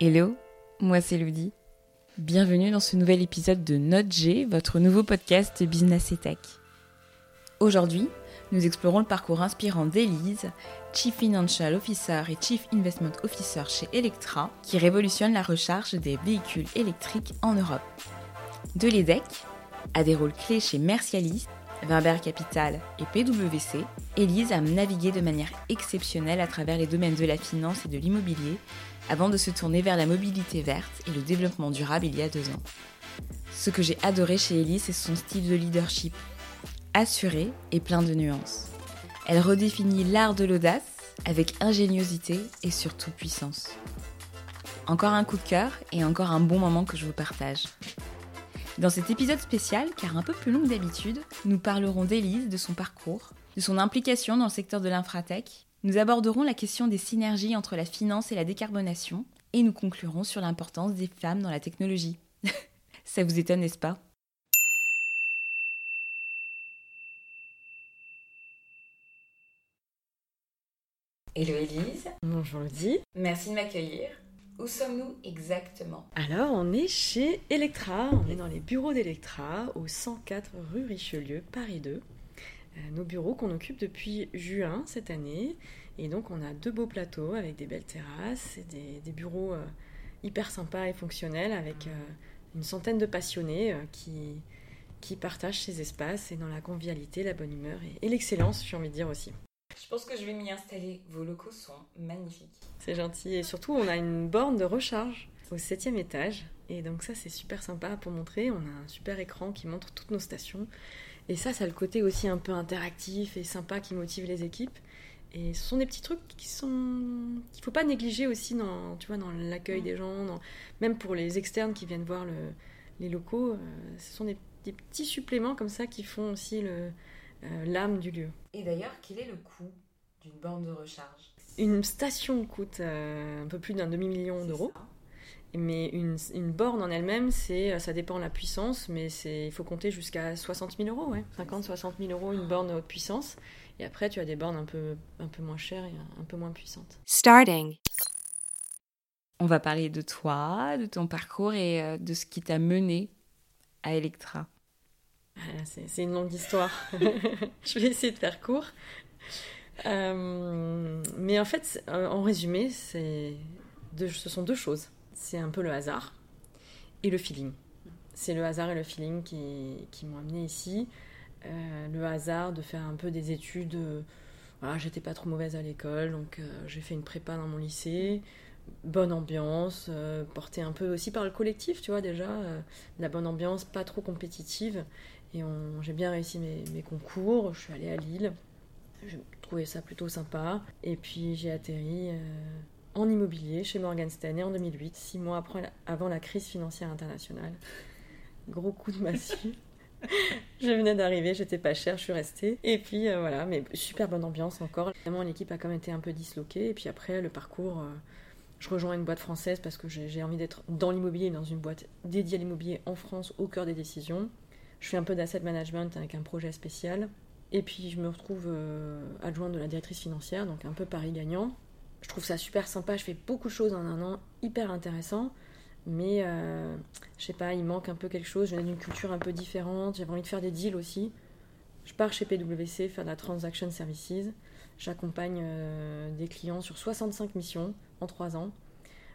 Hello, moi c'est Ludi. Bienvenue dans ce nouvel épisode de Note G, votre nouveau podcast Business et Tech. Aujourd'hui, nous explorons le parcours inspirant d'Elise, Chief Financial Officer et Chief Investment Officer chez Electra, qui révolutionne la recharge des véhicules électriques en Europe. De l'EDEC à des rôles clés chez Mercialis, Weber Capital et PwC, Elise a navigué de manière exceptionnelle à travers les domaines de la finance et de l'immobilier avant de se tourner vers la mobilité verte et le développement durable il y a deux ans. Ce que j'ai adoré chez Elise, c'est son style de leadership, assuré et plein de nuances. Elle redéfinit l'art de l'audace avec ingéniosité et surtout puissance. Encore un coup de cœur et encore un bon moment que je vous partage. Dans cet épisode spécial, car un peu plus long que d'habitude, nous parlerons d'Élise, de son parcours, de son implication dans le secteur de l'infratech. Nous aborderons la question des synergies entre la finance et la décarbonation, et nous conclurons sur l'importance des femmes dans la technologie. Ça vous étonne, n'est-ce pas? Hello Élise. Bonjour Lydie. Merci de m'accueillir. Où sommes-nous exactement? Alors, on est chez Electra, on est dans les bureaux d'Electra, au 104 rue Richelieu, Paris 2. Euh, nos bureaux qu'on occupe depuis juin cette année. Et donc, on a deux beaux plateaux avec des belles terrasses et des, bureaux euh, hyper sympas et fonctionnels avec euh, une centaine de passionnés qui, qui partagent ces espaces et dans la convivialité, la bonne humeur et l'excellence, j'ai envie de dire aussi. Je pense que je vais m'y installer. Vos locaux sont magnifiques. C'est gentil. Et surtout, on a une borne de recharge au septième étage. Et donc ça, c'est super sympa pour montrer. On a un super écran qui montre toutes nos stations. Et ça, ça a le côté aussi un peu interactif et sympa qui motive les équipes. Et ce sont des petits trucs qui sont qu'il faut pas négliger aussi dans tu vois dans l'accueil des gens, même pour les externes qui viennent voir le... les locaux. Euh, ce sont des... des petits suppléments comme ça qui font aussi le euh, l'âme du lieu. Et d'ailleurs, quel est le coût d'une borne de recharge? Une station coûte euh, un peu plus d'un demi-million d'euros. Mais une, borne en elle-même, c'est, ça dépend de la puissance, mais c'est, il faut compter jusqu'à 60 000 euros, ouais. 50, 60 000 euros une borne haute puissance. Et après, tu as des bornes un peu, un peu moins chères et un peu moins puissantes. Starting. On va parler de toi, de ton parcours et euh, de ce qui t'a mené à Electra. Ah, c'est une longue histoire. je vais essayer de faire court. Euh, mais en fait, euh, en résumé, ce sont deux choses. C'est un peu le hasard et le feeling. C'est le hasard et le feeling qui, qui m'ont amené ici. Euh, le hasard de faire un peu des études. voilà, j'étais pas trop mauvaise à l'école, donc j'ai fait une prépa dans mon lycée. Bonne ambiance, portée un peu aussi par le collectif, tu vois, déjà. la bonne ambiance, pas trop compétitive. Et j'ai bien réussi mes, concours. Je suis allée à Lille. J'ai trouvé ça plutôt sympa. Et puis j'ai atterri euh, en immobilier chez Morgan Stanley en 2008, six mois après, avant la crise financière internationale. Gros coup de massue. je venais d'arriver, j'étais pas chère, je suis restée. Et puis euh, voilà, mais super bonne ambiance encore. Évidemment, l'équipe a quand même été un peu disloquée. Et puis après, le parcours, euh, je rejoins une boîte française parce que j'ai envie d'être dans l'immobilier, dans une boîte dédiée à l'immobilier en France, au cœur des décisions. Je fais un peu d'asset management avec un projet spécial. Et puis je me retrouve euh, adjointe de la directrice financière, donc un peu Paris gagnant. Je trouve ça super sympa, je fais beaucoup de choses en un an, hyper intéressant. Mais euh, je sais pas, il manque un peu quelque chose. Je viens d'une culture un peu différente, j'avais envie de faire des deals aussi. Je pars chez PwC faire de la transaction services. J'accompagne euh, des clients sur 65 missions en 3 ans.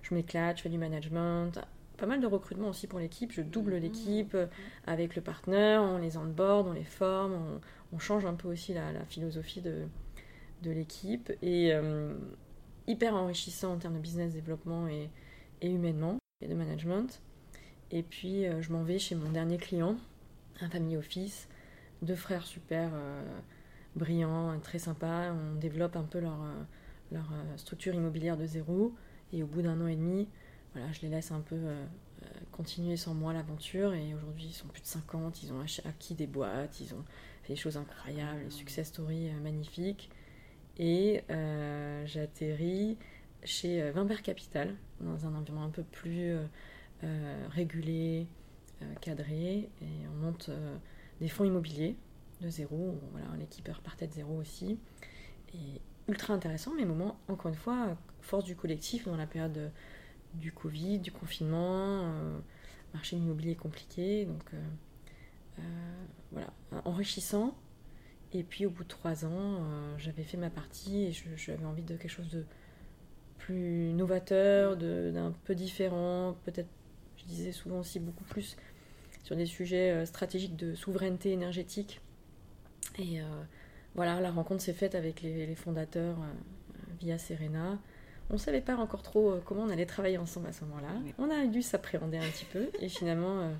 Je m'éclate, je fais du management, pas mal de recrutement aussi pour l'équipe. Je double mmh. l'équipe euh, avec le partenaire, on les onboard, on les forme, on, change un peu aussi la, philosophie de, de l'équipe. Et euh, hyper enrichissant en termes de business développement et, et humainement, et de management. Et puis euh, je m'en vais chez mon dernier client, un family office, deux frères super brillants, très sympas. On développe un peu leur, leur structure immobilière de zéro. Et au bout d'un an et demi, voilà, je les laisse un peu euh, euh, continuer sans moi l'aventure. Et aujourd'hui, ils sont plus de 50, ils ont acquis des boîtes, ils ont fait des choses incroyables, des success stories euh, magnifiques. Et j'atterris chez Wimbert Capital, dans un environnement un peu plus régulé, cadré. Et on monte des fonds immobiliers de zéro. Voilà, l'équipe repartait de zéro aussi. Et ultra intéressant, mais moment, encore une fois, force du collectif dans la période du Covid, du confinement, marché immobilier compliqué, donc voilà, enrichissant. Et puis au bout de trois ans, j'avais fait ma partie et j'avais envie de quelque chose de plus novateur, d'un peu différent, peut-être, je disais souvent aussi beaucoup plus sur des sujets stratégiques de souveraineté énergétique. Et voilà, la rencontre s'est faite avec les, fondateurs euh, via Serena. On ne savait pas encore trop euh, comment on allait travailler ensemble à ce moment-là. On a dû s'appréhender un petit peu. Et finalement, euh,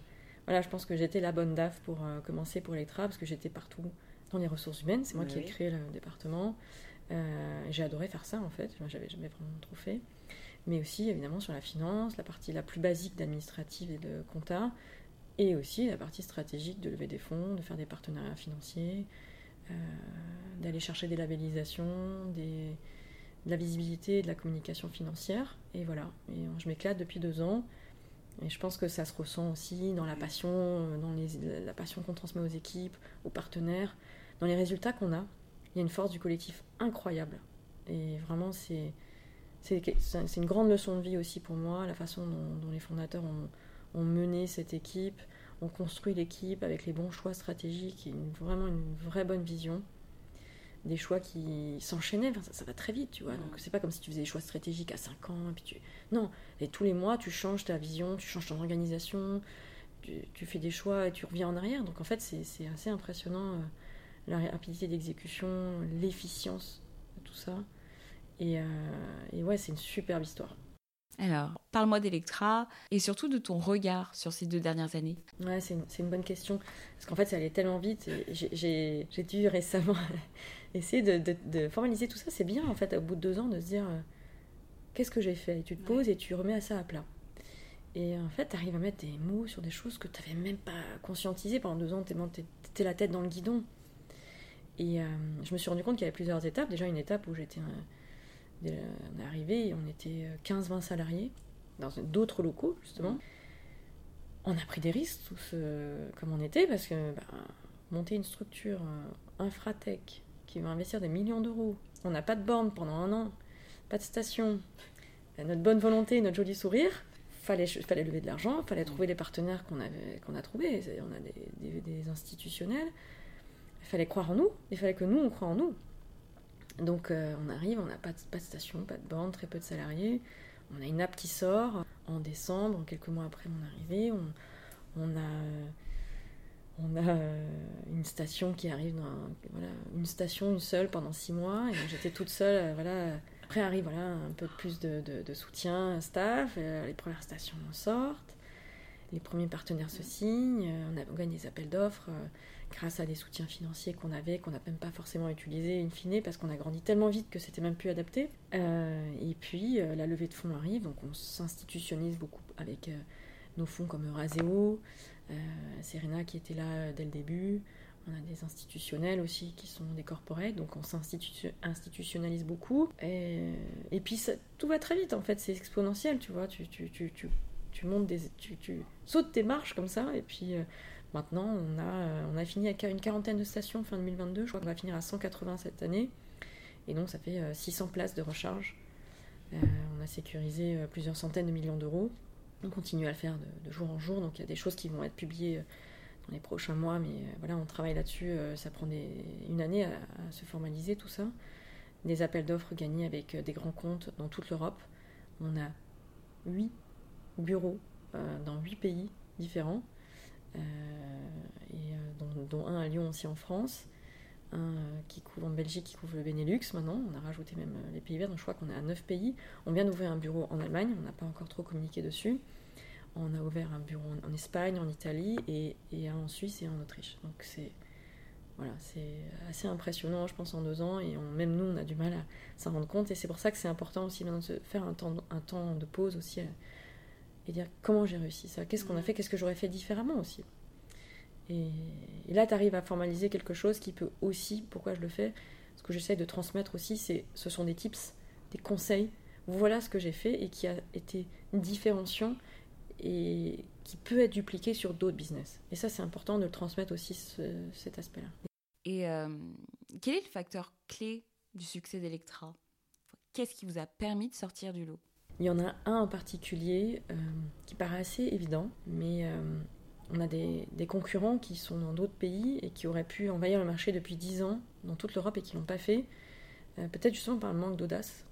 voilà, je pense que j'étais la bonne DAF pour commencer pour Electra, parce que j'étais partout dans les ressources humaines. C'est moi qui ai créé le département. J'ai adoré faire ça, en fait. J'avais jamais vraiment trop fait. Mais aussi, évidemment, sur la finance, la partie la plus basique d'administrative et de compta. Et aussi la partie stratégique de lever des fonds, de faire des partenariats financiers, euh, d'aller chercher des labellisations, des, de la visibilité et de la communication financière. Et voilà, et je m'éclate depuis deux ans. Et je pense que ça se ressent aussi dans la passion, dans les, la passion qu'on transmet aux équipes, aux partenaires, dans les résultats qu'on a. Il y a une force du collectif incroyable. Et vraiment, c'est, une grande leçon de vie aussi pour moi, la façon dont, les fondateurs ont, ont, mené cette équipe, on construit l'équipe avec les bons choix stratégiques et vraiment une vraie bonne vision. Des choix qui s'enchaînaient, ça, va très vite, tu vois. Donc c'est pas comme si tu faisais des choix stratégiques à 5 ans, et puis tu... Non, et tous les mois, tu changes ta vision, tu changes ton organisation, tu, fais des choix et tu reviens en arrière. Donc en fait, c'est assez impressionnant, euh, la rapidité d'exécution, l'efficience de tout ça. Et, euh, et ouais, c'est une superbe histoire. Alors, parle-moi d'Electra et surtout de ton regard sur ces deux dernières années. Ouais, c'est une, bonne question. Parce qu'en fait, ça allait tellement vite. J'ai dû récemment essayer de, formaliser tout ça. C'est bien, en fait, au bout de deux ans, de se dire euh, qu'est-ce que j'ai fait? Et Tu te poses et tu remets ça à plat. Et en fait, tu arrives à mettre des mots sur des choses que tu n'avais même pas conscientisées. Pendant deux ans, tu étais la tête dans le guidon. Et euh, je me suis rendu compte qu'il y avait plusieurs étapes. Déjà, une étape où j'étais on est arrivé, on était 15-20 euh, salariés dans d'autres locaux, justement. On a pris des risques, tous comme on était, parce que bah, monter une structure euh, infratech qui va investir des millions d'euros, on n'a pas de borne pendant un an, pas de station, notre bonne volonté, notre joli sourire, fallait, fallait lever de l'argent, fallait trouver les partenaires qu'on a trouvés, on a des, des, institutionnels, il fallait croire en nous, il fallait que nous on croit en nous. Donc euh, on arrive, on n'a pas, de station, pas de bande, très peu de salariés. On a une app qui sort en décembre, quelques mois après mon arrivée. On, a, euh, une station qui arrive voilà, une station, une seule pendant six mois. J'étais toute seule. Euh, voilà. Après arrive voilà, un peu plus de, de, soutien, staff. les premières stations sortent. Les premiers partenaires se signent. On, on gagne des appels d'offres grâce à des soutiens financiers qu'on avait, qu'on n'a même pas forcément utilisé in fine, parce qu'on a grandi tellement vite que c'était même plus adapté. Euh, et puis euh, la levée de fonds arrive, donc on s'institutionnise beaucoup avec euh, nos fonds comme Euraseo, Serena qui était là dès le début. On a des institutionnels aussi qui sont des corporate, donc on s'institutionnalise beaucoup. Et, puis tout va très vite en fait, c'est exponentiel, tu vois. Tu, tu, tu, montes tu, tu sautes tes marches comme ça, et puis Maintenant, on a, on a fini avec une quarantaine de stations fin 2022. Je crois qu'on va finir à 180 cette année. Et donc, ça fait 600 euh, places de recharge. Euh, on a sécurisé euh, plusieurs centaines de millions d'euros. On continue à le faire de, jour en jour. Donc, il y a des choses qui vont être publiées dans les prochains mois. Mais voilà, on travaille là-dessus. ça prend une année à, se formaliser tout ça. Des appels d'offres gagnés avec des grands comptes dans toute l'Europe. On a 8 bureaux dans 8 pays différents. Euh, euh, dont, un à Lyon aussi en France, un euh, qui couvre en Belgique, qui couvre le Benelux maintenant. On a rajouté même les pays verts, donc je crois qu'on est à 9 pays. On vient d'ouvrir un bureau en Allemagne, on n'a pas encore trop communiqué dessus. On a ouvert un bureau en, Espagne, en Italie et, un en Suisse et en Autriche. Donc c'est voilà, assez impressionnant, je pense, en deux ans. Et même nous, on a du mal à s'en rendre compte. Et c'est pour ça que c'est important aussi de se faire un temps, un temps de pause aussi et dire comment j'ai réussi ça, qu'est-ce qu'on a fait, qu'est-ce que j'aurais fait différemment aussi? Et, là, tu arrives à formaliser quelque chose qui peut aussi, pourquoi je le fais, ce que j'essaie de transmettre aussi, c'est, ce sont des tips, des conseils. Voilà ce que j'ai fait et qui a été différenciant et qui peut être dupliqué sur d'autres business. Et ça, c'est important de le transmettre aussi cet aspect-là. Et euh, quel est le facteur clé du succès d'Electra? Qu'est-ce qui vous a permis de sortir du lot? Il y en a un en particulier qui paraît assez évident, mais on a des, concurrents qui sont dans d'autres pays et qui auraient pu envahir le marché depuis 10 ans dans toute l'Europe et qui ne l'ont pas fait, euh, peut-être justement par le manque d'audace.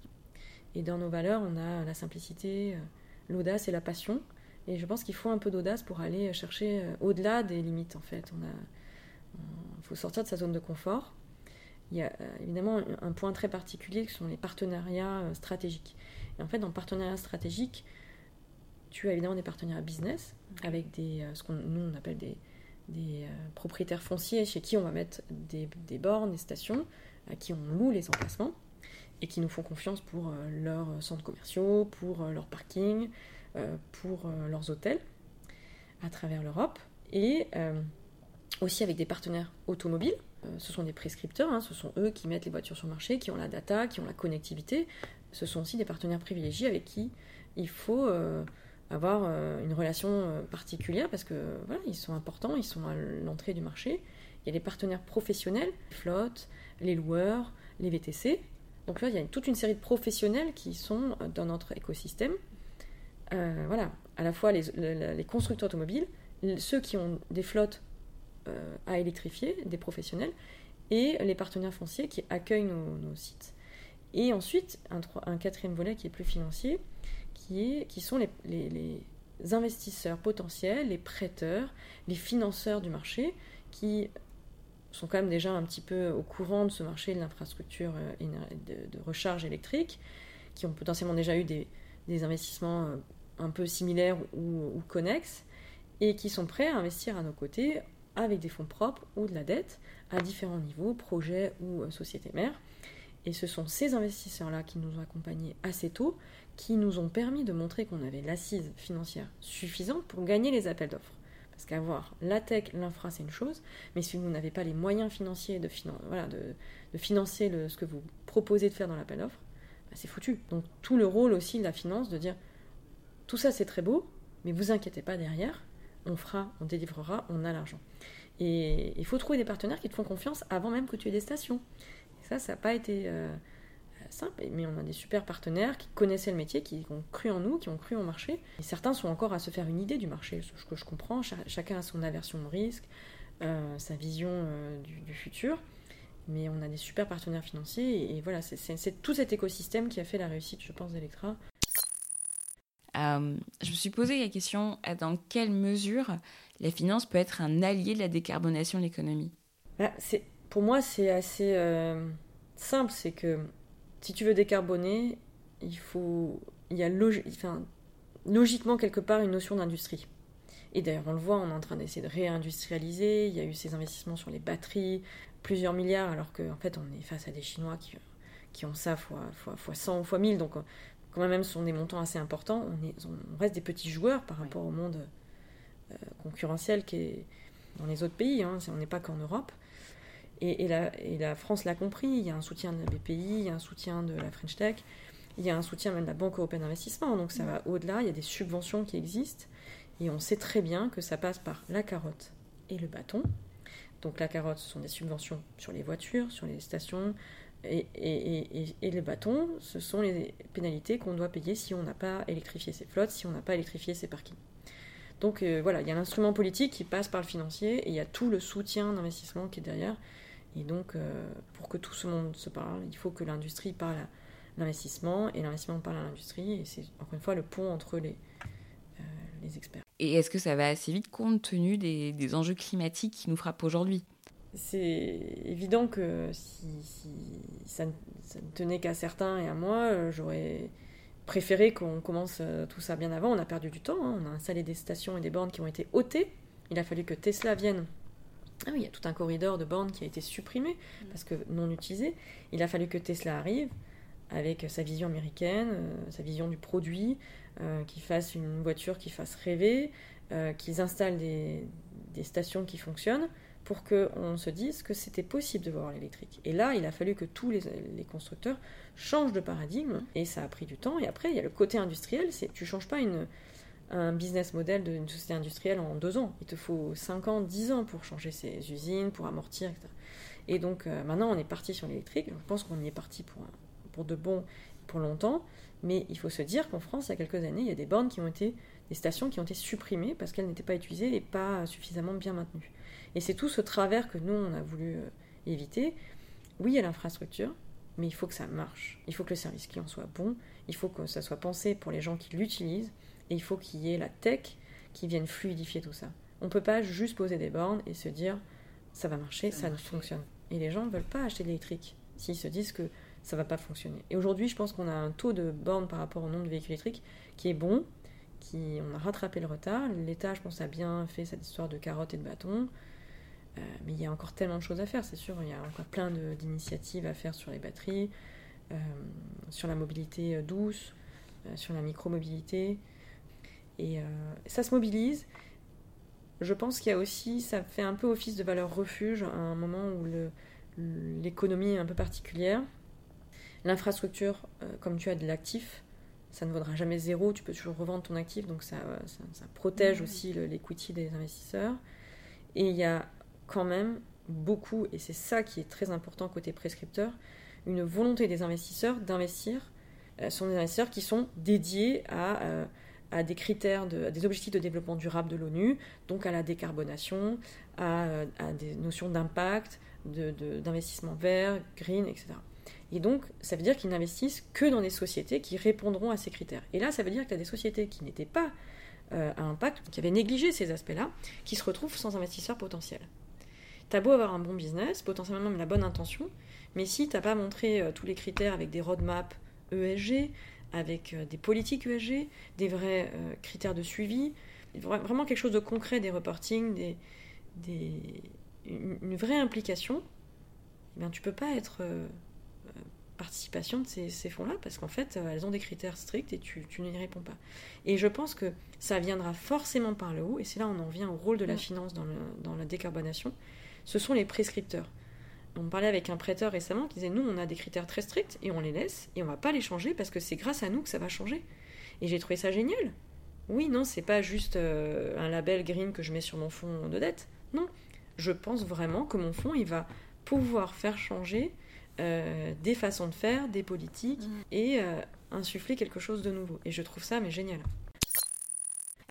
Et dans nos valeurs, on a la simplicité, euh, l'audace et la passion. Et je pense qu'il faut un peu d'audace pour aller chercher euh, au-delà des limites, en fait. Il faut sortir de sa zone de confort. Il y a évidemment un point très particulier qui sont les partenariats stratégiques. Et en fait, dans le partenariat stratégique, tu as évidemment des partenaires business avec des, euh, ce qu'on nous on appelle des, des euh, propriétaires fonciers chez qui on va mettre des, des, bornes, des stations, à qui on loue les emplacements et qui nous font confiance pour euh, leurs centres commerciaux, pour leurs parkings, pour leurs hôtels à travers l'Europe et aussi avec des partenaires automobiles. ce sont des prescripteurs, hein, ce sont eux qui mettent les voitures sur le marché, qui ont la data, qui ont la connectivité. Ce sont aussi des partenaires privilégiés avec qui il faut avoir euh, une relation euh, particulière parce que voilà, ils sont importants, ils sont à l'entrée du marché. Il y a les partenaires professionnels, les flottes, les loueurs, les VTC. Donc là, il y a toute une série de professionnels qui sont dans notre écosystème. Euh, voilà, à la fois les, constructeurs automobiles, ceux qui ont des flottes à électrifier, des professionnels, et les partenaires fonciers qui accueillent nos, sites. Et ensuite, un, quatrième volet qui est plus financier, qui, sont les, investisseurs potentiels, les prêteurs, les financeurs du marché, qui sont quand même déjà un petit peu au courant de ce marché de l'infrastructure euh, de, recharge électrique, qui ont potentiellement déjà eu des, investissements euh, un peu similaires ou, connexes, et qui sont prêts à investir à nos côtés avec des fonds propres ou de la dette à différents niveaux, projets ou euh, sociétés mères. Et ce sont ces investisseurs-là qui nous ont accompagnés assez tôt, qui nous ont permis de montrer qu'on avait l'assise financière suffisante pour gagner les appels d'offres. Parce qu'avoir la tech, l'infra, c'est une chose, mais si vous n'avez pas les moyens financiers de, financer ce que vous proposez de faire dans l'appel d'offres, bah, c'est foutu. Donc tout le rôle aussi de la finance, de dire tout ça c'est très beau, mais vous inquiétez pas derrière, on fera, on délivrera, on a l'argent. Et il faut trouver des partenaires qui te font confiance avant même que tu aies des stations. Ça, ça n'a pas été... Euh, simple, mais on a des super partenaires qui connaissaient le métier, qui ont cru en nous, qui ont cru au marché. Et certains sont encore à se faire une idée du marché, ce que je comprends. chacun a son aversion au risque, euh, sa vision euh, du, futur. Mais on a des super partenaires financiers et, voilà, c'est tout cet écosystème qui a fait la réussite, je pense, d'Electra. Euh, je me suis posé la question dans quelle mesure la finance peut être un allié de la décarbonation de l'économie? Bah, Pour moi, c'est assez simple. C'est que si tu veux décarboner, il faut, il y a logiquement quelque part une notion d'industrie. Et d'ailleurs, on le voit, on est en train d'essayer de réindustrialiser. Il y a eu ces investissements sur les batteries, plusieurs milliards, alors qu'en fait, on est face à des Chinois qui, qui ont ça fois, fois, fois 100 fois 1000. Donc, quand même, ce sont des montants assez importants. On, est, on reste des petits joueurs par rapport au monde euh, concurrentiel qui est dans les autres pays. Hein. On n'est pas qu'en Europe. Et, la, France l'a compris, il y a un soutien de la BPI, il y a un soutien de la French Tech, il y a un soutien même de la Banque européenne d'investissement, donc ça va au-delà, il y a des subventions qui existent, et on sait très bien que ça passe par la carotte et le bâton. Donc la carotte, ce sont des subventions sur les voitures, sur les stations, et, et, le bâton, ce sont les pénalités qu'on doit payer si on n'a pas électrifié ses flottes, si on n'a pas électrifié ses parkings. Donc euh, voilà, il y a l'instrument politique qui passe par le financier et il y a tout le soutien d'investissement qui est derrière. Et donc, euh, pour que tout ce monde se parle, il faut que l'industrie parle à l'investissement et l'investissement parle à l'industrie. Et c'est encore une fois le pont entre les, euh, les experts. Et est-ce que ça va assez vite compte tenu des, des enjeux climatiques qui nous frappent aujourd'hui? C'est évident que si, ça, ne, tenait qu'à certains et à moi, euh, j'aurais préféré qu'on commence tout ça bien avant. On a perdu du temps. Hein. On a installé des stations et des bornes qui ont été ôtées. Il a fallu que Tesla vienne ah oui, il y a tout un corridor de bornes qui a été supprimé mm. parce que non utilisé. Il a fallu que Tesla arrive avec sa vision américaine, euh, sa vision du produit, euh, qu'ils fassent une voiture qui fasse rêver, euh, qu'ils installent des, stations qui fonctionnent pour qu'on se dise que c'était possible de voir l'électrique. Et là, il a fallu que tous les, constructeurs changent de paradigme et ça a pris du temps. Et après, il y a le côté industriel, c'est tu changes pas une, un business model d'une société industrielle en deux ans. Il te faut 5 ans, 10 ans pour changer ces usines, pour amortir, etc. Et donc euh, maintenant, on est parti sur l'électrique. Je pense qu'on y est parti pour, pour de bon, pour longtemps. Mais il faut se dire qu'en France, il y a quelques années, il y a des bornes qui ont été, des stations qui ont été supprimées parce qu'elles n'étaient pas utilisées et pas suffisamment bien maintenues. Et c'est tout ce travers que nous, on a voulu euh, éviter. Oui, il y a l'infrastructure, mais il faut que ça marche. Il faut que le service client soit bon, il faut que ça soit pensé pour les gens qui l'utilisent, et il faut qu'il y ait la tech qui vienne fluidifier tout ça. On ne peut pas juste poser des bornes et se dire ça va marcher, ça, fonctionne. Et les gens ne veulent pas acheter de l'électrique s'ils se disent que ça va pas fonctionner. Et aujourd'hui, je pense qu'on a un taux de bornes par rapport au nombre de véhicules électriques qui est bon, qui on a rattrapé le retard. L'État, je pense, a bien fait cette histoire de carottes et de bâtons. Euh, mais il y a encore tellement de choses à faire, c'est sûr. Il y a encore plein d'initiatives à faire sur les batteries, euh, sur la mobilité euh, douce, sur la micromobilité. Et ça se mobilise. Je pense qu'il y a aussi, ça fait un peu office de valeur refuge à un moment où l'économie est un peu particulière. L'infrastructure, comme tu as de l'actif, ça ne vaudra jamais zéro, tu peux toujours revendre ton actif, donc ça, ça, protège mmh. aussi l'equity des investisseurs. Et il y a quand même beaucoup, et c'est ça qui est très important côté prescripteur, une volonté des investisseurs d'investir. Euh, sont des investisseurs qui sont dédiés à, euh, à des critères, à des objectifs de développement durable de l'ONU, donc à la décarbonation, à, euh, des notions d'impact, d'investissement vert, green, etc. Et donc, ça veut dire qu'ils n'investissent que dans des sociétés qui répondront à ces critères. Et là, ça veut dire qu'il y a des sociétés qui n'étaient pas à impact, qui avaient négligé ces aspects-là, qui se retrouvent sans investisseurs potentiels. T'as beau avoir un bon business, potentiellement même la bonne intention, mais si t'as pas montré euh, tous les critères avec des roadmaps ESG, avec euh, des politiques ESG, des vrais euh, critères de suivi, vraiment quelque chose de concret, des reporting, des, une, vraie implication, eh bien, tu peux pas être participation de ces, fonds-là parce qu'en fait, elles ont des critères stricts et tu, tu n'y réponds pas. Et je pense que ça viendra forcément par le haut, et c'est là on en vient au rôle de la finance dans, le, dans la décarbonation ce sont les prescripteurs. On parlait avec un prêteur récemment qui disait nous on a des critères très stricts et on les laisse et on va pas les changer parce que c'est grâce à nous que ça va changer. Et j'ai trouvé ça génial. Oui, non, c'est pas juste euh, un label green que je mets sur mon fonds de dette. Non, je pense vraiment que mon fonds il va pouvoir faire changer euh, des façons de faire, des politiques mm. et euh, insuffler quelque chose de nouveau. Et je trouve ça mais génial.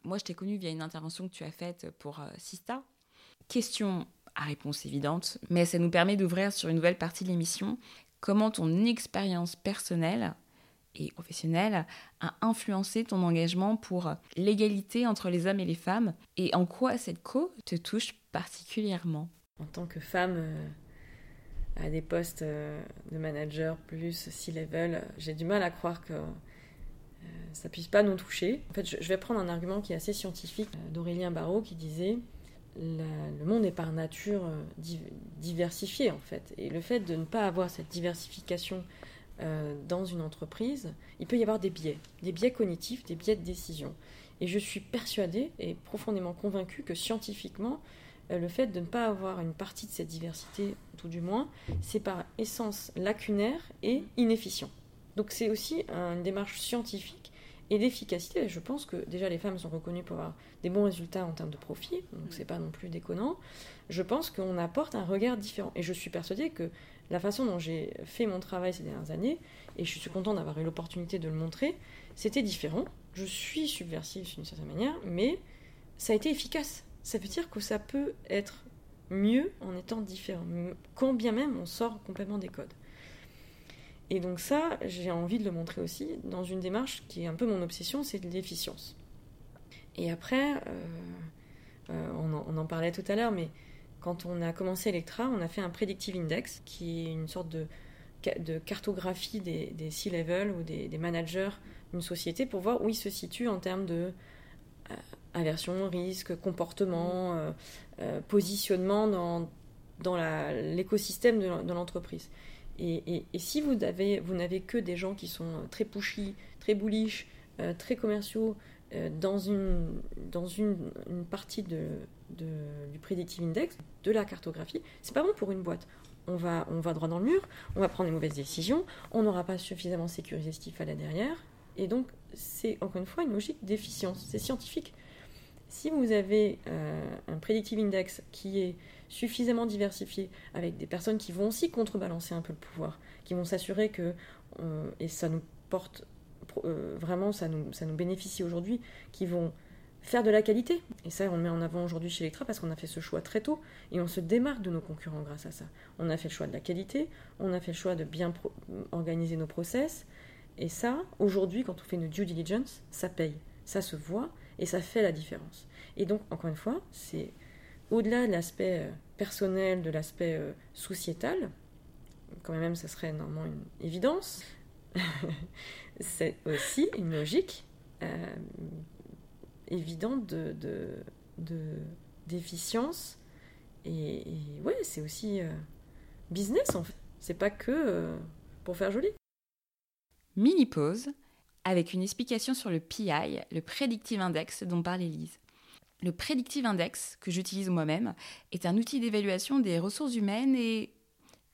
Moi, je t'ai connu via une intervention que tu as faite pour Sista. Question à réponse évidente, mais ça nous permet d'ouvrir sur une nouvelle partie de l'émission comment ton expérience personnelle et professionnelle a influencé ton engagement pour l'égalité entre les hommes et les femmes? Et en quoi cette co te touche particulièrement? En tant que femme euh, à des postes euh, de manager plus C-level, j'ai du mal à croire que euh, ça puisse pas nous toucher. En fait, je vais prendre un argument qui est assez scientifique d'Aurélien Barraud qui disait le monde est par nature euh, diversifié en fait. Et le fait de ne pas avoir cette diversification euh, dans une entreprise, il peut y avoir des biais, des biais cognitifs, des biais de décision. Et je suis persuadée et profondément convaincue que scientifiquement, euh, le fait de ne pas avoir une partie de cette diversité, tout du moins, c'est par essence lacunaire et inefficient. Donc c'est aussi une démarche scientifique et d'efficacité. Je pense que déjà les femmes sont reconnues pour avoir des bons résultats en termes de profit, donc c'est pas non plus déconnant. Je pense qu'on apporte un regard différent. Et je suis persuadée que la façon dont j'ai fait mon travail ces dernières années, et je suis contente d'avoir eu l'opportunité de le montrer, c'était différent. Je suis subversive d'une certaine manière, mais ça a été efficace. Ça veut dire que ça peut être mieux en étant différent, quand bien même on sort complètement des codes. Et donc ça, j'ai envie de le montrer aussi dans une démarche qui est un peu mon obsession, c'est l'efficience. Et après, euh, euh, on, en, parlait tout à l'heure, mais quand on a commencé Electra, on a fait un Predictive Index, qui est une sorte de, de cartographie des, des C-level ou des, managers d'une société pour voir où ils se situent en termes de euh, aversion, risque, comportement, positionnement dans, dans l'écosystème de l'entreprise. Et, si vous n'avez que des gens qui sont très pushy, très bullish, euh, très commerciaux euh, dans, une, partie du Predictive Index, de la cartographie, c'est pas bon pour une boîte. On va, droit dans le mur, on va prendre des mauvaises décisions, on n'aura pas suffisamment sécurisé ce qu'il fallait derrière. Et donc, c'est encore une fois une logique d'efficience, c'est scientifique. Si vous avez euh, un Predictive Index qui est suffisamment diversifiée, avec des personnes qui vont aussi contrebalancer un peu le pouvoir, qui vont s'assurer que, euh, et ça nous porte euh, vraiment, ça nous, ça nous bénéficie aujourd'hui, qui vont faire de la qualité. Et ça, on le met en avant aujourd'hui chez Electra parce qu'on a fait ce choix très tôt et on se démarque de nos concurrents grâce à ça. On a fait le choix de la qualité, on a fait le choix de bien organiser nos process. Et ça, aujourd'hui, quand on fait une due diligence, ça paye, ça se voit et ça fait la différence. Et donc, encore une fois, c'est au-delà de l'aspect euh, personnel, de l'aspect euh, sociétal, quand même ça serait normalement une évidence, c'est aussi une logique euh, évidente de, d'efficience. et, ouais, c'est aussi business en fait. C'est pas que pour faire joli. Mini pause avec une explication sur le PI, le Predictive Index dont parle Elise. Le Predictive Index, que j'utilise moi-même, est un outil d'évaluation des ressources humaines et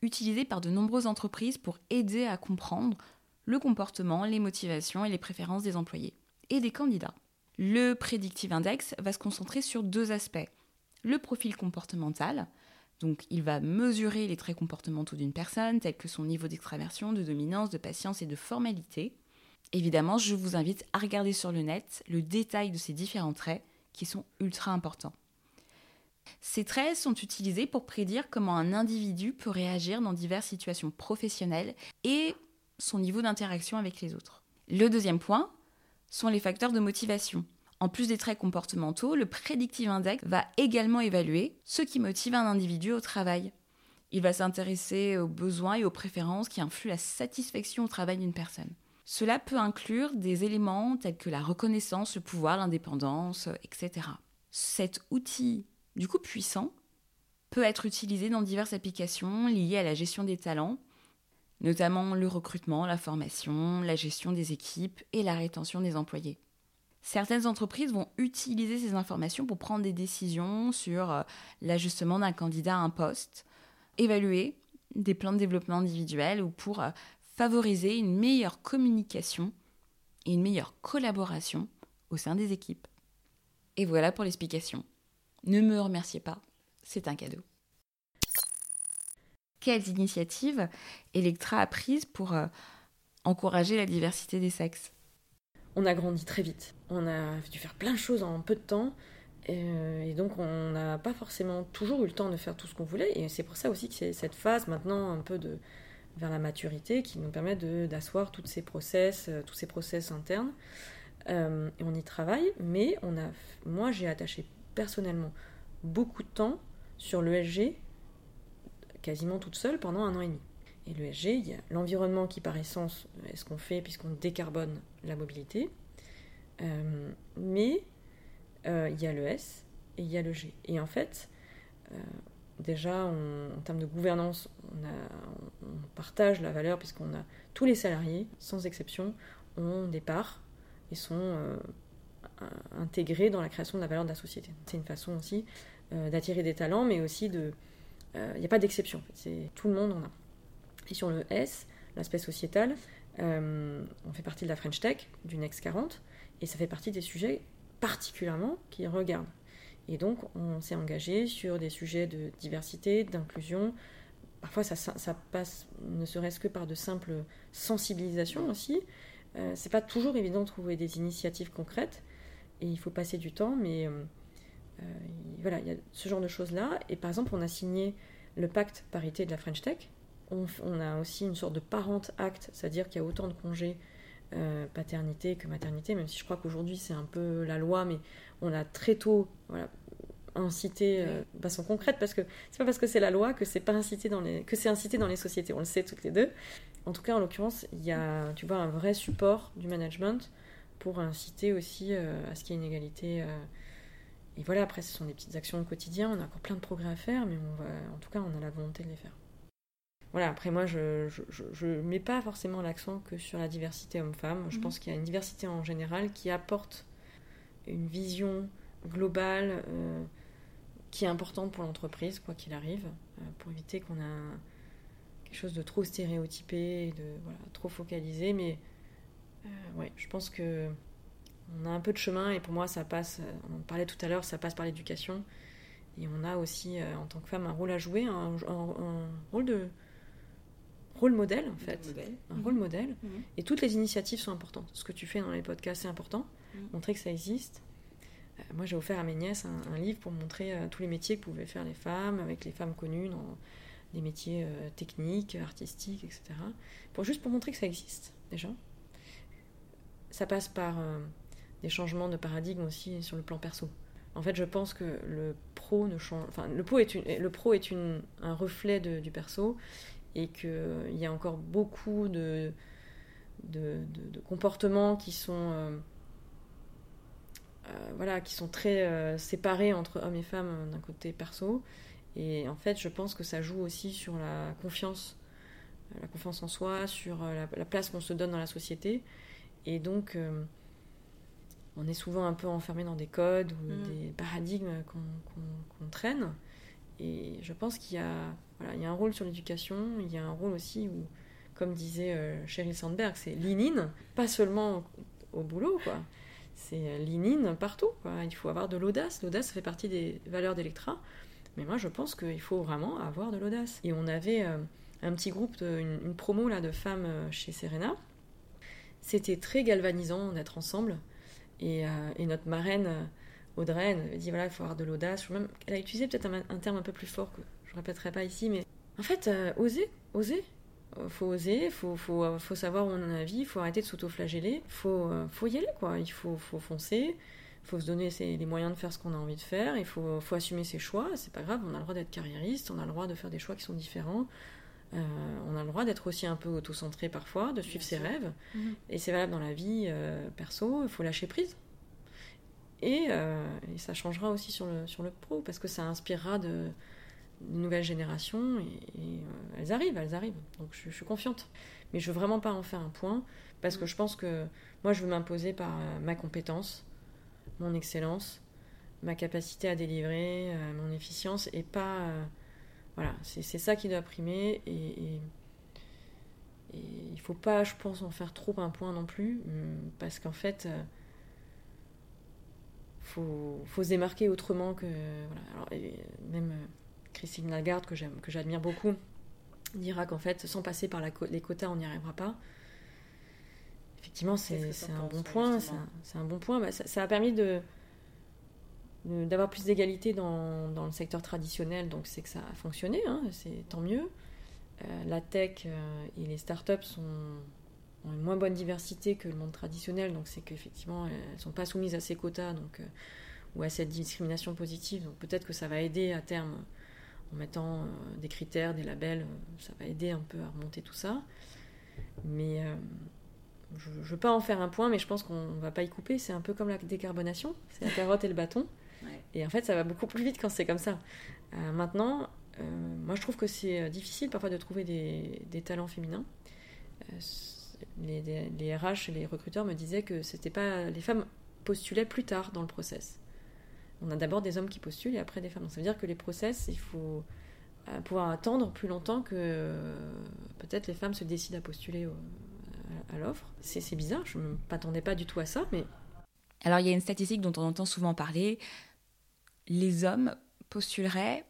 utilisé par de nombreuses entreprises pour aider à comprendre le comportement, les motivations et les préférences des employés et des candidats. Le Predictive Index va se concentrer sur deux aspects. Le profil comportemental, donc il va mesurer les traits comportementaux d'une personne, tels que son niveau d'extraversion, de dominance, de patience et de formalité. Évidemment, je vous invite à regarder sur le net le détail de ces différents traits qui sont ultra importants. Ces traits sont utilisés pour prédire comment un individu peut réagir dans diverses situations professionnelles et son niveau d'interaction avec les autres. Le deuxième point sont les facteurs de motivation. En plus des traits comportementaux, le Predictive Index va également évaluer ce qui motive un individu au travail. Il va s'intéresser aux besoins et aux préférences qui influent la satisfaction au travail d'une personne. Cela peut inclure des éléments tels que la reconnaissance, le pouvoir, l'indépendance, etc. Cet outil, du coup puissant, peut être utilisé dans diverses applications liées à la gestion des talents, notamment le recrutement, la formation, la gestion des équipes et la rétention des employés. Certaines entreprises vont utiliser ces informations pour prendre des décisions sur euh, l'ajustement d'un candidat à un poste, évaluer des plans de développement individuel ou pour euh, favoriser une meilleure communication et une meilleure collaboration au sein des équipes. Et voilà pour l'explication. Ne me remerciez pas, c'est un cadeau. Quelles initiatives Electra a prises pour euh, encourager la diversité des sexes? On a grandi très vite. On a dû faire plein de choses en peu de temps. Euh, et donc on n'a pas forcément toujours eu le temps de faire tout ce qu'on voulait. Et c'est pour ça aussi que c'est cette phase maintenant un peu de, vers la maturité qui nous permet d'asseoir tous ces process, euh, tous ces process internes. Euh, et on y travaille, mais on a, moi j'ai attaché personnellement beaucoup de temps sur l'ESG, quasiment toute seule pendant un an et demi. Et l'ESG, il y a l'environnement qui par essence est ce qu'on fait puisqu'on décarbone la mobilité, euh, mais il y a le S et il y a le G. Et en fait, déjà en termes de gouvernance, on, partage la valeur puisqu'on a tous les salariés, sans exception, ont des parts et sont euh, intégrés dans la création de la valeur de la société. C'est une façon aussi euh, d'attirer des talents, mais aussi de... Il euh, n'y a pas d'exception, c'est tout le monde en a. Et sur le S, l'aspect sociétal, on fait partie de la French Tech, du Next 40, et ça fait partie des sujets particulièrement qui regardent et donc, on s'est engagé sur des sujets de diversité, d'inclusion. Parfois, ça, passe ne serait-ce que par de simples sensibilisations aussi. Euh, c'est pas toujours évident de trouver des initiatives concrètes et il faut passer du temps, mais euh, euh, voilà, il y a ce genre de choses-là. Et par exemple, on a signé le pacte parité de la French Tech. On, a aussi une sorte de parent act, c'est-à-dire qu'il y a autant de congés euh, paternité que maternité, même si je crois qu'aujourd'hui c'est un peu la loi, mais on a très tôt voilà, incité euh, de façon concrète, parce que c'est pas parce que c'est la loi que c'est pas incité dans les que c'est incité dans les sociétés, on le sait toutes les deux. En tout cas, en l'occurrence, il y a, tu vois, un vrai support du management pour inciter aussi euh, à ce qu'il y ait une égalité. et voilà, après, ce sont des petites actions au quotidien, on a encore plein de progrès à faire, mais on va, en tout cas, on a la volonté de les faire. Voilà, après moi, je ne mets pas forcément l'accent que sur la diversité homme-femme. Je mhm. pense qu'il y a une diversité en général qui apporte une vision globale euh, qui est importante pour l'entreprise, quoi qu'il arrive, euh, pour éviter qu'on a quelque chose de trop stéréotypé, de voilà, trop focalisé. Mais euh, ouais, je pense que on a un peu de chemin et pour moi, ça passe, on en parlait tout à l'heure, ça passe par l'éducation. Et on a aussi, en tant que femme, un rôle à jouer, un, rôle de rôle modèle en fait, un rôle modèle. Mhm. Et toutes les initiatives sont importantes. Ce que tu fais dans les podcasts, c'est important. Mhm. Montrer que ça existe. Euh, moi, j'ai offert à mes nièces un, livre pour montrer tous les métiers que pouvaient faire les femmes, avec les femmes connues dans des métiers techniques, artistiques, etc. Pour juste pour montrer que ça existe déjà. Ça passe par des changements de paradigme aussi sur le plan perso. En fait, je pense que le pro ne change. Enfin, le pro est, une, le pro est une, un reflet du perso et qu'il y a encore beaucoup de, de, comportements qui sont. Euh, euh, voilà, qui sont très euh, séparés entre hommes et femmes d'un côté perso. Et en fait, je pense que ça joue aussi sur la confiance, la confiance en soi, sur la, la place qu'on se donne dans la société. Et donc, on est souvent un peu enfermé dans des codes ou mm. des paradigmes qu'on traîne. Et je pense qu'il y, a, il y a un rôle sur l'éducation, il y a un rôle aussi où, comme disait euh, Sheryl Sandberg, c'est lean pas seulement au boulot. C'est lean partout, quoi. Il faut avoir de l'audace. L'audace, fait partie des valeurs d'Electra. Mais moi, je pense qu'il faut vraiment avoir de l'audace. Et on avait euh, un petit groupe, une, promo là, de femmes euh, chez Serena. C'était très galvanisant d'être ensemble. Euh, et, notre marraine, euh, Audrey, elle dit voilà, il faut avoir de l'audace. Elle a utilisé peut-être un, terme un peu plus fort que je ne répéterai pas ici, mais en fait, euh, oser, oser. Faut oser, faut, faut, faut savoir où on en a vie, il faut arrêter de s'auto-flageller, il faut, faut y aller, quoi. Il faut, faut foncer, il faut se donner les moyens de faire ce qu'on a envie de faire, il faut, faut assumer ses choix, c'est pas grave, on a le droit d'être carriériste, on a le droit de faire des choix qui sont différents, on a le droit d'être aussi un peu auto-centré parfois, de suivre ses rêves. Mhm. Et c'est valable dans la vie perso, il faut lâcher prise. Euh, et, ça changera aussi sur le, sur le pro, parce que ça inspirera de, de nouvelles générations, et, euh, elles arrivent, elles arrivent. Donc je, suis confiante. Mais je veux vraiment pas en faire un point, parce que je pense que moi, je veux m'imposer par euh, ma compétence, mon excellence, ma capacité à délivrer, mon efficience, et pas... voilà, c'est ça qui doit primer, et... et il faut pas, je pense, en faire trop un point non plus, parce qu'en fait, faut, faut se démarquer autrement que. Voilà. euh, Christine Lagarde, que j'admire beaucoup, dira qu'en fait, sans passer par la, les quotas, on n'y arrivera pas. Effectivement, c'est un, bon point. C'est un, bon point. ça, a permis de d'avoir plus d'égalité dans, dans, le secteur traditionnel, donc c'est que ça a fonctionné, hein, c'est tant mieux. Euh, la tech euh, et les startups sont ont une moins bonne diversité que le monde traditionnel, donc c'est qu'effectivement, elles ne sont pas soumises à ces quotas donc, euh, ou à cette discrimination positive. Donc peut-être que ça va aider à terme, en mettant euh, des critères, des labels, euh, ça va aider un peu à remonter tout ça. Mais je ne veux pas en faire un point, mais je pense qu'on ne va pas y couper. C'est un peu comme la décarbonation, c'est la carotte et le bâton. Et en fait, ça va beaucoup plus vite quand c'est comme ça. maintenant, moi je trouve que c'est difficile parfois de trouver des, des talents féminins les, les, RH, les recruteurs me disaient que c'était pas les femmes postulaient plus tard dans le process. On a d'abord des hommes qui postulent et après des femmes. Ça veut dire que les process, il faut euh, pouvoir attendre plus longtemps que euh, peut-être les femmes se décident à postuler à, l'offre. C'est bizarre, je ne m'attendais pas du tout à ça, mais... Alors il y a une statistique dont on entend souvent parler. Les hommes postuleraient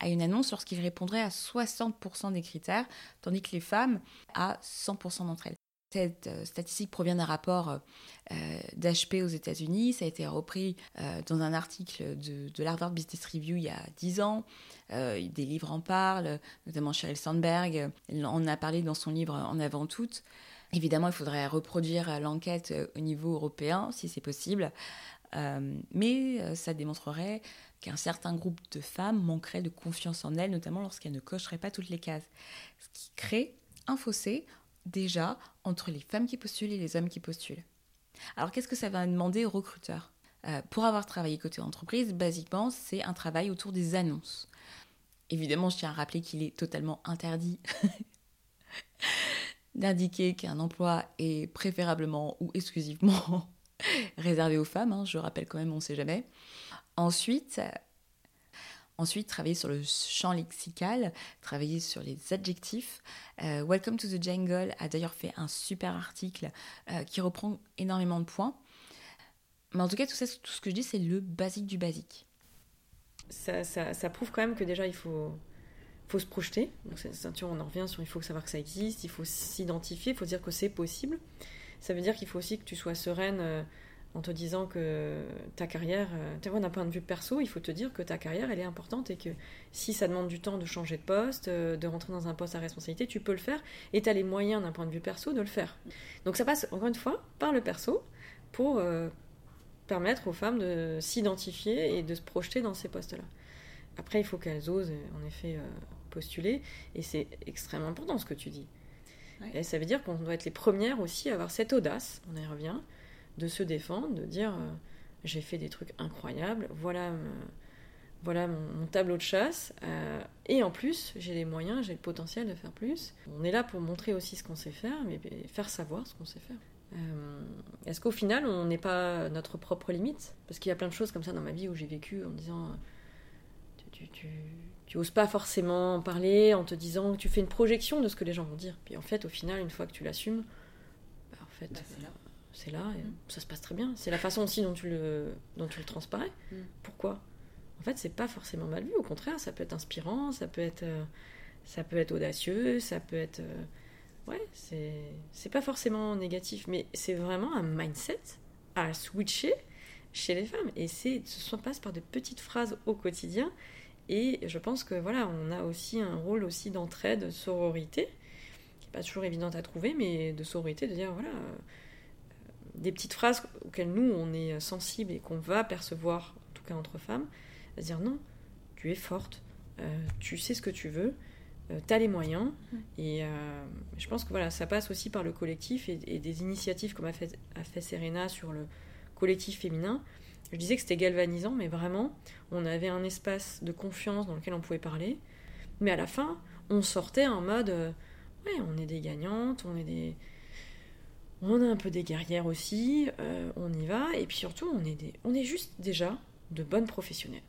à une annonce lorsqu'ils répondraient à 60% des critères, tandis que les femmes à 100% d'entre elles. Cette euh, statistique provient d'un rapport euh, d'HP aux États-Unis. Ça a été repris euh, dans un article de, de l'Harvard Business Review il y a 10 ans. des livres en parlent, notamment Sheryl Sandberg. Elle en a parlé dans son livre En avant toute. Évidemment, il faudrait reproduire l'enquête au niveau européen, si c'est possible. mais ça démontrerait qu'un certain groupe de femmes manquerait de confiance en elles, notamment lorsqu'elles ne cocheraient pas toutes les cases. Ce qui crée un fossé déjà entre les femmes qui postulent et les hommes qui postulent. Alors qu'est-ce que ça va demander aux recruteurs? Euh, Pour avoir travaillé côté entreprise, basiquement, c'est un travail autour des annonces. Évidemment, je tiens à rappeler qu'il est totalement interdit d'indiquer qu'un emploi est préférablement ou exclusivement réservé aux femmes. Hein. je rappelle quand même, on ne sait jamais. Ensuite, Ensuite, travailler sur le champ lexical, travailler sur les adjectifs. Euh, Welcome to the Jungle a d'ailleurs fait un super article euh, qui reprend énormément de points. Mais en tout cas, tout, ce que je dis, c'est le basique du basique. ça, prouve quand même que déjà il faut, faut se projeter. Donc cette ceinture, on en revient sur il faut savoir que ça existe, il faut s'identifier, il faut dire que c'est possible. Ça veut dire qu'il faut aussi que tu sois sereine euh, en te disant que ta carrière, euh, tu vois, d'un point de vue perso, il faut te dire que ta carrière, elle est importante et que si ça demande du temps de changer de poste, euh, de rentrer dans un poste à responsabilité, tu peux le faire et tu as les moyens d'un point de vue perso de le faire. Donc ça passe, encore une fois, par le perso pour permettre aux femmes de s'identifier et de se projeter dans ces postes-là. Après, il faut qu'elles osent, en effet, postuler. Et c'est extrêmement important ce que tu dis. Et ça veut dire qu'on doit être les premières aussi à avoir cette audace, on y revient, de se défendre, de dire euh, j'ai fait des trucs incroyables, voilà, euh, voilà mon, tableau de chasse, euh, et en plus j'ai les moyens, j'ai le potentiel de faire plus. On est là pour montrer aussi ce qu'on sait faire, mais faire savoir ce qu'on sait faire. Est-ce qu'au final on n'est pas notre propre limite? Parce qu'il y a plein de choses comme ça dans ma vie où j'ai vécu en disant tu, oses pas forcément en parler en te disant que tu fais une projection de ce que les gens vont dire. Puis en fait, au final, une fois que tu l'assumes, bah, en fait, bah, c'est là, et mm. ça se passe très bien. C'est la façon aussi dont tu le, dont tu le transparais. Mm. Pourquoi? En fait, c'est pas forcément mal vu. Au contraire, ça peut être inspirant, ça peut être, euh, ça peut être audacieux, ça peut être, euh, ouais, c'est, c'est pas forcément négatif, mais c'est vraiment un mindset à switcher chez les femmes. Et c'est, ce passe par de petites phrases au quotidien et je pense que voilà, on a aussi un rôle aussi d'entraide, de sororité, qui n'est pas toujours évidente à trouver, mais de sororité, de dire voilà, euh, des petites phrases auxquelles nous on est sensible et qu'on va percevoir, en tout cas entre femmes, à dire non, tu es forte, euh, tu sais ce que tu veux, euh, tu as les moyens. Et je pense que voilà, ça passe aussi par le collectif et, et des initiatives comme a fait, a fait Serena sur le collectif féminin je disais que c'était galvanisant, mais vraiment, on avait un espace de confiance dans lequel on pouvait parler. Mais à la fin, on sortait en mode euh, ouais, on est des gagnantes, on est des. On est un peu des guerrières aussi, euh, on y va, et puis surtout, on est, des, on est juste déjà de bonnes professionnelles.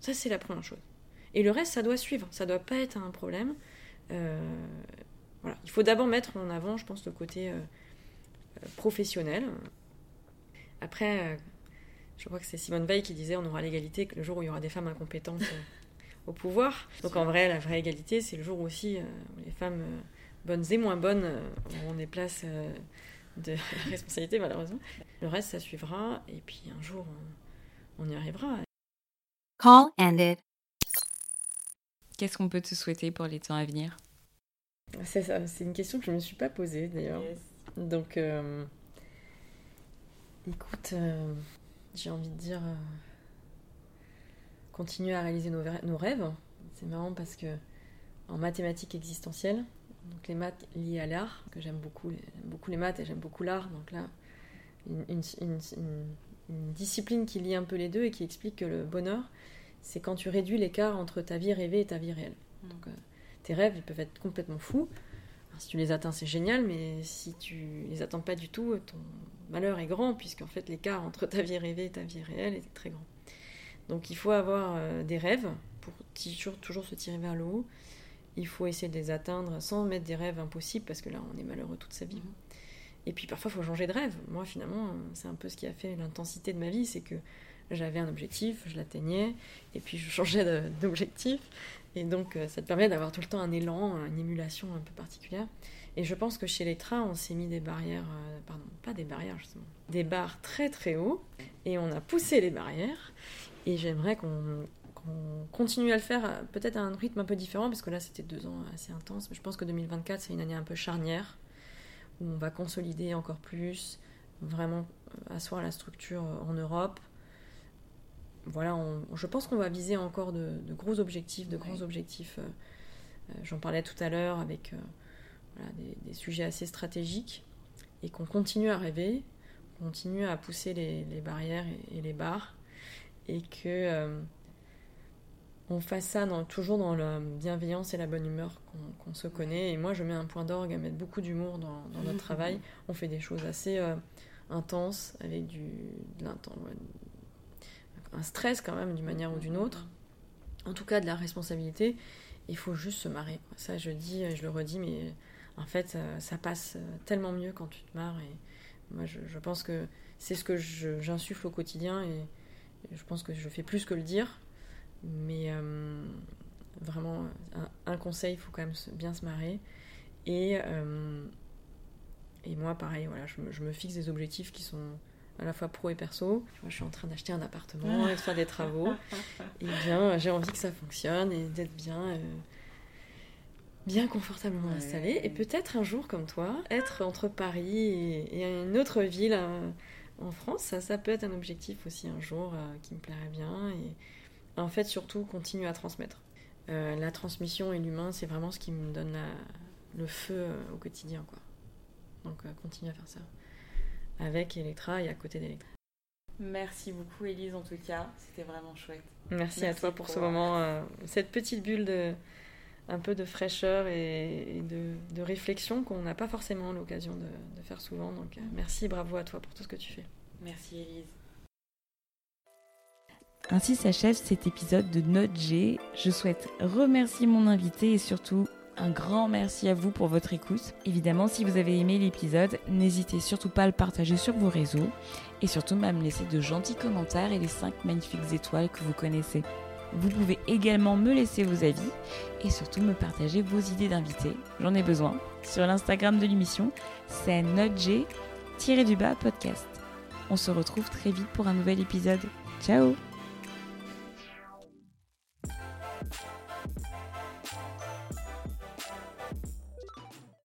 Ça, c'est la première chose. Et le reste, ça doit suivre, ça doit pas être un problème. Euh, voilà. Il faut d'abord mettre en avant, je pense, le côté professionnel. Après, je crois que c'est Simone Veil qui disait on aura l'égalité le jour où il y aura des femmes incompétentes euh, au pouvoir. Donc en vrai, la vraie égalité, c'est le jour aussi euh, où les femmes euh, bonnes et moins bonnes auront des places de responsabilité, malheureusement. Le reste, ça suivra, et puis un jour, on, y arrivera. Call ended. Qu'est-ce qu'on peut te souhaiter pour les temps à venir? C'est ça, c'est une question que je ne me suis pas posée d'ailleurs. Donc, écoute, j'ai envie de dire, euh, continuer à réaliser nos, rêves. C'est marrant parce que en mathématiques existentielles, donc les maths liées à l'art, que j'aime beaucoup, beaucoup les maths et j'aime beaucoup l'art, donc là, une, discipline qui lie un peu les deux et qui explique que le bonheur, c'est quand tu réduis l'écart entre ta vie rêvée et ta vie réelle. Mm. Donc, euh, tes rêves, ils peuvent être complètement fous. si tu les atteins, c'est génial, mais si tu les atteins pas du tout, ton malheur est grand, puisqu'en fait l'écart entre ta vie rêvée et ta vie réelle est très grand. Donc il faut avoir euh, des rêves pour toujours, toujours se tirer vers le haut. Il faut essayer de les atteindre sans mettre des rêves impossibles, parce que là on est malheureux toute sa vie. Et puis parfois il faut changer de rêve. Moi finalement, c'est un peu ce qui a fait l'intensité de ma vie, c'est que j'avais un objectif, je l'atteignais, et puis je changeais d'objectif. Et donc euh, ça te permet d'avoir tout le temps un élan, une émulation un peu particulière. Et je pense que chez les trains, on s'est mis des barrières, euh, pardon, pas des barrières justement, des barres très très haut, et on a poussé les barrières. Et j'aimerais qu'on continue à le faire, euh, peut-être à un rythme un peu différent, parce que là c'était deux ans assez intenses, mais je pense que 2024 c'est une année un peu charnière, où on va consolider encore plus, vraiment euh, asseoir la structure en Europe. Voilà, je pense qu'on va viser encore de, gros objectifs, de grands objectifs. J'en parlais tout à l'heure avec des, sujets assez stratégiques et qu'on continue à rêver, qu'on continue à pousser les, barrières et, les barres et que euh, on fasse ça toujours dans la bienveillance et la bonne humeur qu'on se connaît. Et moi, je mets un point d'orgue à mettre beaucoup d'humour dans, notre travail. On fait des choses assez euh, intenses avec du, de un stress quand même d'une manière ou d'une autre. En tout cas, de la responsabilité. Il faut juste se marrer. Ça, je dis, je le redis, mais en fait, ça, passe euh, tellement mieux quand tu te marres. Et moi, je, pense que c'est ce que j'insuffle au quotidien et, je pense que je fais plus que le dire. Mais euh, vraiment, un, conseil, il faut quand même bien se marrer. Et, euh, et moi, pareil, voilà, je me, fixe des objectifs qui sont à la fois pro et perso. je suis en train d'acheter un appartement et de faire des travaux. et bien, j'ai envie que ça fonctionne et d'être bien bien confortablement installé et peut-être un jour comme toi, être entre Paris et, une autre ville euh, en France, ça, ça peut être un objectif aussi un jour euh, qui me plairait bien et en fait surtout continuer à transmettre. Euh, la transmission et l'humain, c'est vraiment ce qui me donne le feu au quotidien quoi. Donc continuer à faire ça avec Electra et à côté d'Electra. Merci beaucoup Elise en tout cas, c'était vraiment chouette. Merci, à toi pour, ce moment, cette petite bulle de, un peu de fraîcheur et, de, réflexion qu'on n'a pas forcément l'occasion de, faire souvent. Donc euh, merci, bravo à toi pour tout ce que tu fais. Merci Elise. Ainsi s'achève cet épisode de Note G. Je souhaite remercier mon invité et surtout un grand merci à vous pour votre écoute. Évidemment, si vous avez aimé l'épisode, n'hésitez surtout pas à le partager sur vos réseaux et surtout à me laisser de gentils commentaires et les 5 magnifiques étoiles que vous connaissez. Vous pouvez également me laisser vos avis et surtout me partager vos idées d'invités. J'en ai besoin. Sur l'Instagram de l'émission, c'est notg-podcast. On se retrouve très vite pour un nouvel épisode. Ciao